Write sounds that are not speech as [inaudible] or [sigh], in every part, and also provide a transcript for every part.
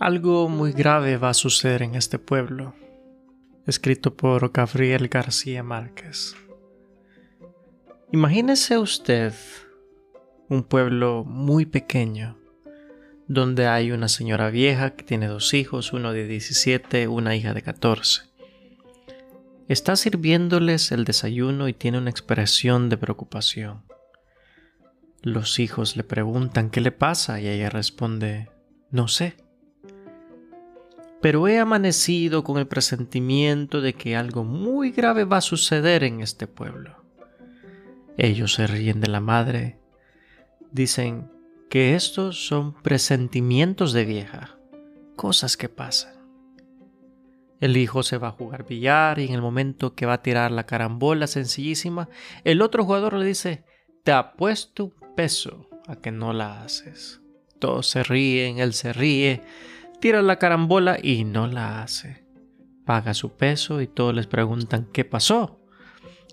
Algo muy grave va a suceder en este pueblo. Escrito por Gabriel García Márquez. Imagínese usted un pueblo muy pequeño, donde hay una señora vieja que tiene dos hijos, uno de 17, una hija de 14. Está sirviéndoles el desayuno y tiene una expresión de preocupación. Los hijos le preguntan qué le pasa y ella responde, no sé pero he amanecido con el presentimiento de que algo muy grave va a suceder en este pueblo. Ellos se ríen de la madre. Dicen que estos son presentimientos de vieja, cosas que pasan. El hijo se va a jugar billar y en el momento que va a tirar la carambola sencillísima, el otro jugador le dice, te apuesto un peso a que no la haces. Todos se ríen, él se ríe, tira la carambola y no la hace. Paga su peso y todos les preguntan qué pasó.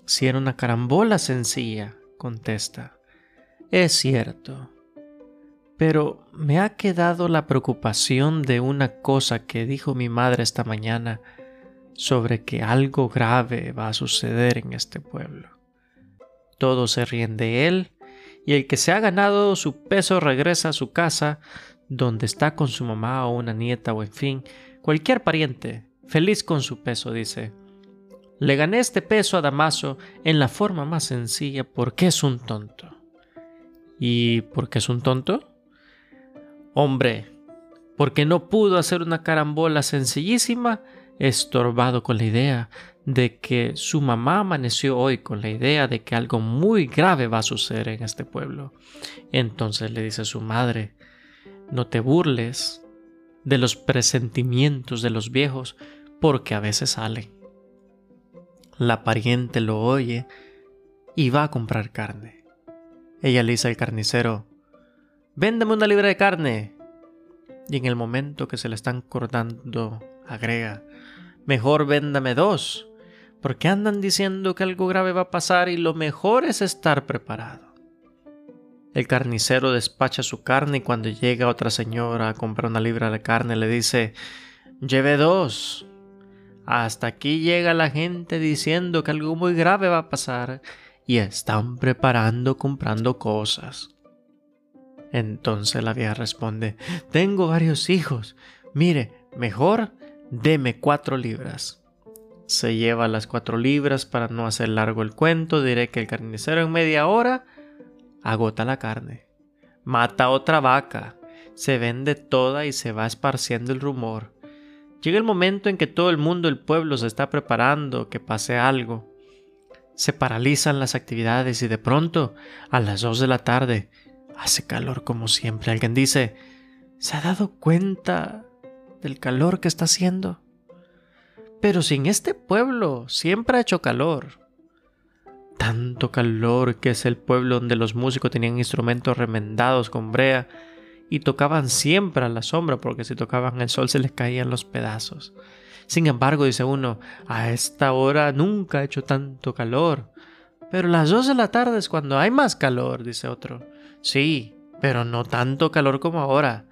Si era una carambola sencilla, contesta. Es cierto. Pero me ha quedado la preocupación de una cosa que dijo mi madre esta mañana sobre que algo grave va a suceder en este pueblo. Todos se ríen de él y el que se ha ganado su peso regresa a su casa donde está con su mamá o una nieta o en fin, cualquier pariente, feliz con su peso, dice. Le gané este peso a Damaso en la forma más sencilla porque es un tonto. ¿Y por qué es un tonto? Hombre, porque no pudo hacer una carambola sencillísima, estorbado con la idea de que su mamá amaneció hoy con la idea de que algo muy grave va a suceder en este pueblo. Entonces le dice a su madre, no te burles de los presentimientos de los viejos, porque a veces salen. La pariente lo oye y va a comprar carne. Ella le dice al carnicero, Véndeme una libra de carne. Y en el momento que se le están cortando, agrega, Mejor véndame dos, porque andan diciendo que algo grave va a pasar y lo mejor es estar preparado. El carnicero despacha su carne y cuando llega otra señora a comprar una libra de carne le dice, lleve dos. Hasta aquí llega la gente diciendo que algo muy grave va a pasar y están preparando comprando cosas. Entonces la vieja responde, tengo varios hijos. Mire, mejor deme cuatro libras. Se lleva las cuatro libras para no hacer largo el cuento. Diré que el carnicero en media hora agota la carne, mata otra vaca, se vende toda y se va esparciendo el rumor. Llega el momento en que todo el mundo del pueblo se está preparando que pase algo. Se paralizan las actividades y de pronto, a las dos de la tarde, hace calor como siempre. Alguien dice, ¿se ha dado cuenta del calor que está haciendo? Pero sin este pueblo siempre ha hecho calor tanto calor que es el pueblo donde los músicos tenían instrumentos remendados con brea y tocaban siempre a la sombra porque si tocaban el sol se les caían los pedazos. Sin embargo, dice uno, a esta hora nunca ha hecho tanto calor. Pero las dos de la tarde es cuando hay más calor, dice otro. Sí, pero no tanto calor como ahora.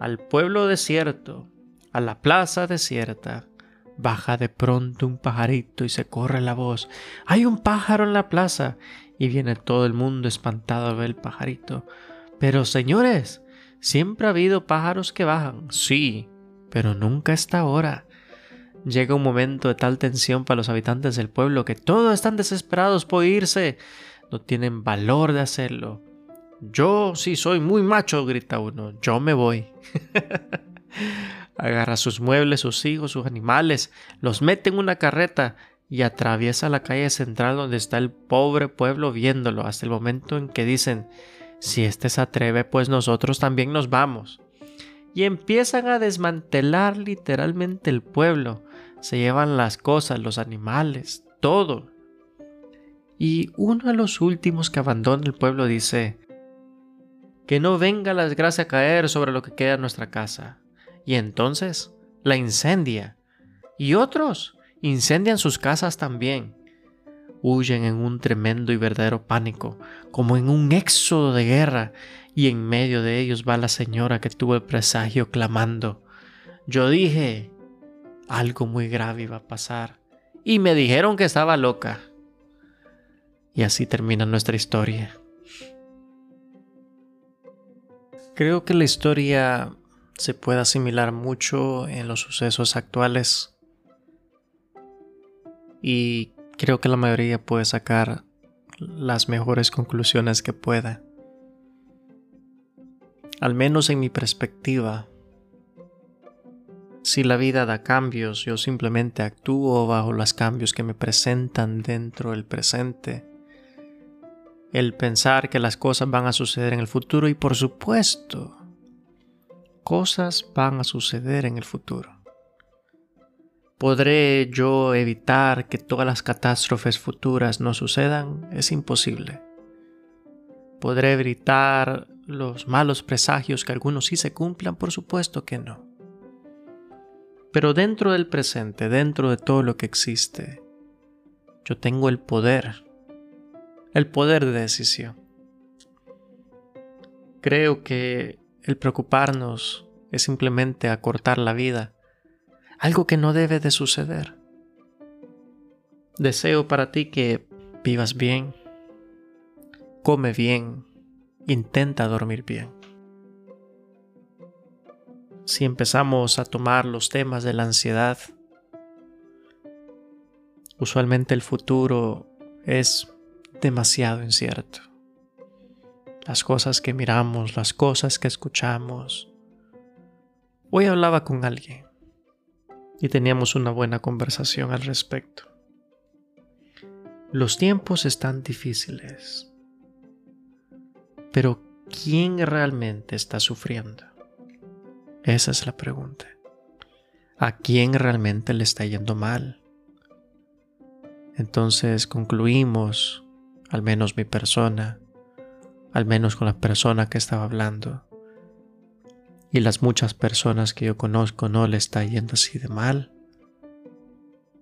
Al pueblo desierto, a la plaza desierta, Baja de pronto un pajarito y se corre la voz. Hay un pájaro en la plaza. Y viene todo el mundo espantado a ver el pajarito. Pero señores, siempre ha habido pájaros que bajan. Sí, pero nunca esta hora. Llega un momento de tal tensión para los habitantes del pueblo que todos están desesperados por irse. No tienen valor de hacerlo. Yo sí soy muy macho, grita uno. Yo me voy. [laughs] agarra sus muebles, sus hijos, sus animales, los mete en una carreta y atraviesa la calle central donde está el pobre pueblo viéndolo hasta el momento en que dicen, si éste se atreve, pues nosotros también nos vamos. Y empiezan a desmantelar literalmente el pueblo. Se llevan las cosas, los animales, todo. Y uno de los últimos que abandona el pueblo dice, que no venga la desgracia a caer sobre lo que queda en nuestra casa y entonces la incendia. Y otros incendian sus casas también. huyen en un tremendo y verdadero pánico, como en un éxodo de guerra, y en medio de ellos va la señora que tuvo el presagio clamando. Yo dije, algo muy grave iba a pasar, y me dijeron que estaba loca. Y así termina nuestra historia. Creo que la historia se puede asimilar mucho en los sucesos actuales y creo que la mayoría puede sacar las mejores conclusiones que pueda. Al menos en mi perspectiva, si la vida da cambios, yo simplemente actúo bajo los cambios que me presentan dentro del presente el pensar que las cosas van a suceder en el futuro y por supuesto, cosas van a suceder en el futuro. ¿Podré yo evitar que todas las catástrofes futuras no sucedan? Es imposible. ¿Podré evitar los malos presagios que algunos sí se cumplan? Por supuesto que no. Pero dentro del presente, dentro de todo lo que existe, yo tengo el poder el poder de decisión. Creo que el preocuparnos es simplemente acortar la vida, algo que no debe de suceder. Deseo para ti que vivas bien, come bien, intenta dormir bien. Si empezamos a tomar los temas de la ansiedad, usualmente el futuro es demasiado incierto. Las cosas que miramos, las cosas que escuchamos. Hoy hablaba con alguien y teníamos una buena conversación al respecto. Los tiempos están difíciles, pero ¿quién realmente está sufriendo? Esa es la pregunta. ¿A quién realmente le está yendo mal? Entonces concluimos al menos mi persona, al menos con la persona que estaba hablando. Y las muchas personas que yo conozco no le está yendo así de mal.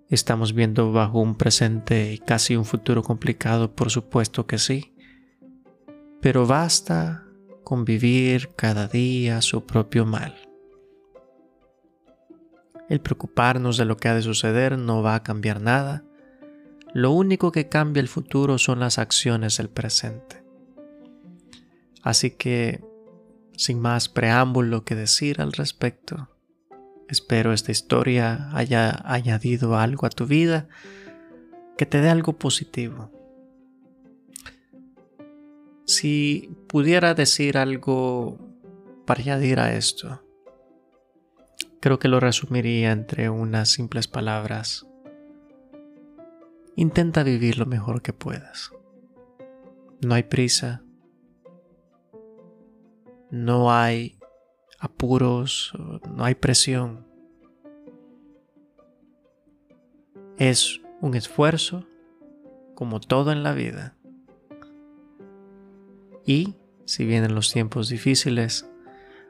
Estamos viendo bajo un presente y casi un futuro complicado, por supuesto que sí. Pero basta con vivir cada día su propio mal. El preocuparnos de lo que ha de suceder no va a cambiar nada lo único que cambia el futuro son las acciones del presente. Así que, sin más preámbulo que decir al respecto, espero esta historia haya añadido algo a tu vida, que te dé algo positivo. Si pudiera decir algo para añadir a esto, creo que lo resumiría entre unas simples palabras Intenta vivir lo mejor que puedas. No hay prisa. No hay apuros, no hay presión. Es un esfuerzo como todo en la vida. Y si vienen los tiempos difíciles,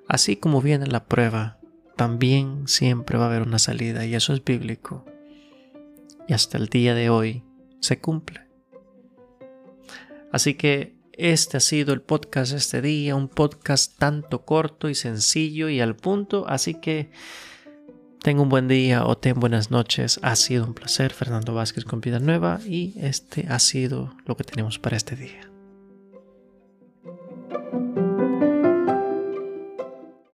así como viene la prueba, también siempre va a haber una salida y eso es bíblico y hasta el día de hoy se cumple. Así que este ha sido el podcast de este día, un podcast tanto corto y sencillo y al punto, así que tenga un buen día o ten buenas noches. Ha sido un placer, Fernando Vázquez con Vida Nueva y este ha sido lo que tenemos para este día.